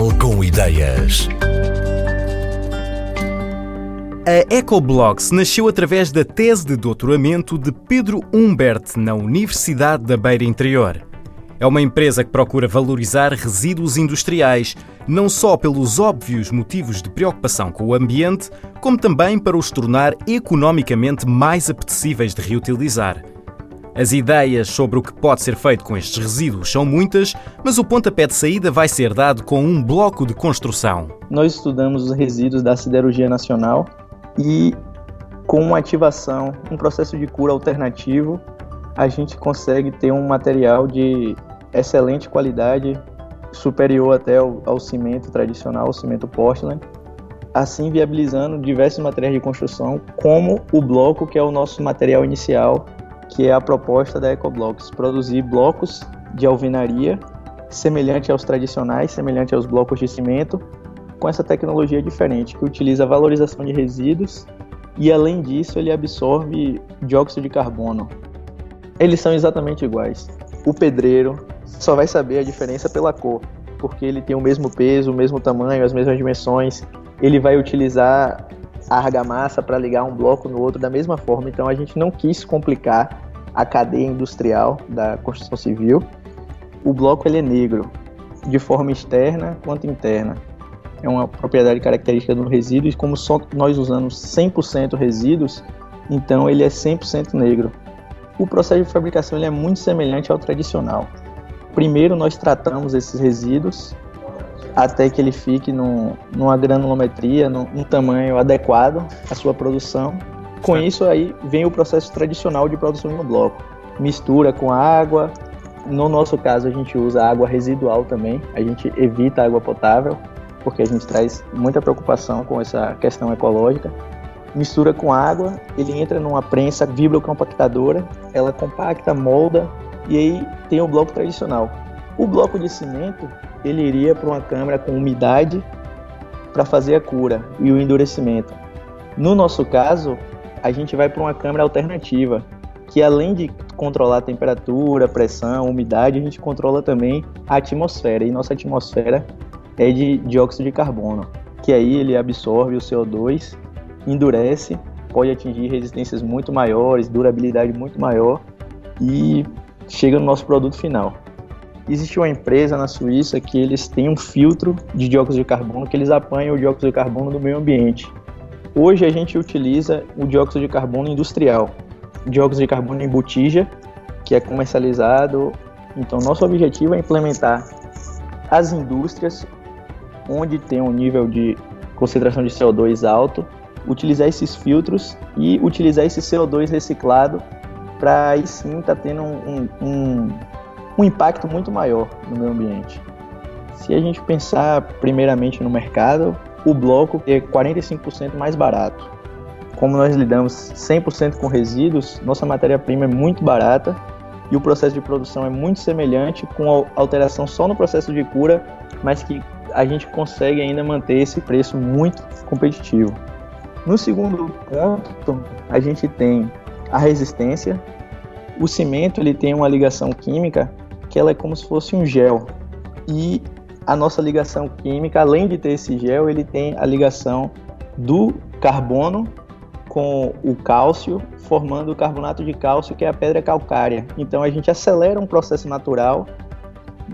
Portugal com ideias. A EcoBlocks nasceu através da tese de doutoramento de Pedro Humbert na Universidade da Beira Interior. É uma empresa que procura valorizar resíduos industriais, não só pelos óbvios motivos de preocupação com o ambiente, como também para os tornar economicamente mais apetecíveis de reutilizar. As ideias sobre o que pode ser feito com estes resíduos são muitas, mas o pontapé de saída vai ser dado com um bloco de construção. Nós estudamos os resíduos da siderurgia nacional e, com uma ativação, um processo de cura alternativo, a gente consegue ter um material de excelente qualidade, superior até ao, ao cimento tradicional, o cimento Portland, assim viabilizando diversos materiais de construção, como o bloco, que é o nosso material inicial, que é a proposta da EcoBlocks, produzir blocos de alvenaria semelhante aos tradicionais, semelhante aos blocos de cimento, com essa tecnologia diferente, que utiliza a valorização de resíduos e, além disso, ele absorve dióxido de carbono. Eles são exatamente iguais. O pedreiro só vai saber a diferença pela cor, porque ele tem o mesmo peso, o mesmo tamanho, as mesmas dimensões. Ele vai utilizar a argamassa para ligar um bloco no outro da mesma forma. Então a gente não quis complicar a cadeia industrial da construção civil. O bloco ele é negro, de forma externa quanto interna. É uma propriedade característica do resíduo e como só nós usamos 100% resíduos, então ele é 100% negro. O processo de fabricação ele é muito semelhante ao tradicional. Primeiro nós tratamos esses resíduos até que ele fique no, numa granulometria, num, num tamanho adequado à sua produção. Com isso aí vem o processo tradicional de produção no bloco. Mistura com água. No nosso caso a gente usa água residual também. A gente evita água potável porque a gente traz muita preocupação com essa questão ecológica. Mistura com água, ele entra numa prensa vibrocompactadora, ela compacta, molda e aí tem o bloco tradicional. O bloco de cimento ele iria para uma câmara com umidade para fazer a cura e o endurecimento. No nosso caso, a gente vai para uma câmara alternativa, que além de controlar a temperatura, pressão, umidade, a gente controla também a atmosfera. E nossa atmosfera é de dióxido de carbono, que aí ele absorve o CO2, endurece, pode atingir resistências muito maiores, durabilidade muito maior e chega no nosso produto final existe uma empresa na Suíça que eles têm um filtro de dióxido de carbono que eles apanham o dióxido de carbono do meio ambiente. Hoje a gente utiliza o dióxido de carbono industrial, dióxido de carbono em botija, que é comercializado. Então, nosso objetivo é implementar as indústrias onde tem um nível de concentração de CO2 alto, utilizar esses filtros e utilizar esse CO2 reciclado para aí sim estar tá tendo um, um, um impacto muito maior no meio ambiente. Se a gente pensar primeiramente no mercado, o bloco é 45% mais barato. Como nós lidamos 100% com resíduos, nossa matéria-prima é muito barata e o processo de produção é muito semelhante, com alteração só no processo de cura, mas que a gente consegue ainda manter esse preço muito competitivo. No segundo ponto, a gente tem a resistência. O cimento ele tem uma ligação química que ela é como se fosse um gel. E a nossa ligação química, além de ter esse gel, ele tem a ligação do carbono com o cálcio, formando o carbonato de cálcio, que é a pedra calcária. Então a gente acelera um processo natural,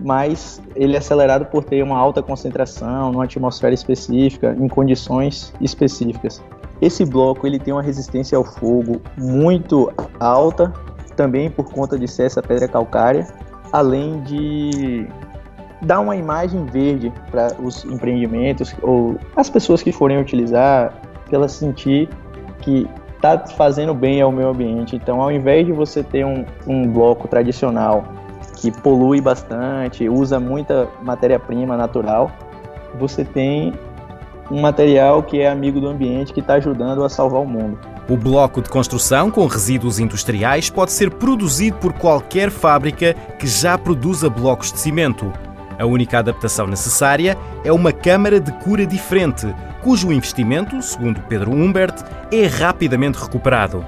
mas ele é acelerado por ter uma alta concentração, numa atmosfera específica, em condições específicas. Esse bloco ele tem uma resistência ao fogo muito alta, também por conta de ser essa pedra calcária, além de dar uma imagem verde para os empreendimentos ou as pessoas que forem utilizar, para ela sentir que está fazendo bem ao meio ambiente. Então, ao invés de você ter um, um bloco tradicional que polui bastante, usa muita matéria-prima natural, você tem um material que é amigo do ambiente que está ajudando a salvar o mundo. O bloco de construção com resíduos industriais pode ser produzido por qualquer fábrica que já produza blocos de cimento. A única adaptação necessária é uma câmara de cura diferente, cujo investimento, segundo Pedro Humbert, é rapidamente recuperado.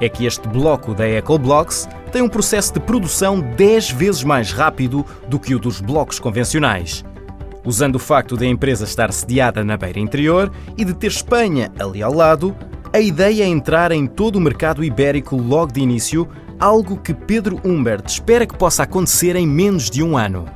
É que este bloco da EcoBlocks tem um processo de produção 10 vezes mais rápido do que o dos blocos convencionais. Usando o facto da empresa estar sediada na beira interior e de ter Espanha ali ao lado, a ideia é entrar em todo o mercado ibérico logo de início, algo que Pedro Humbert espera que possa acontecer em menos de um ano.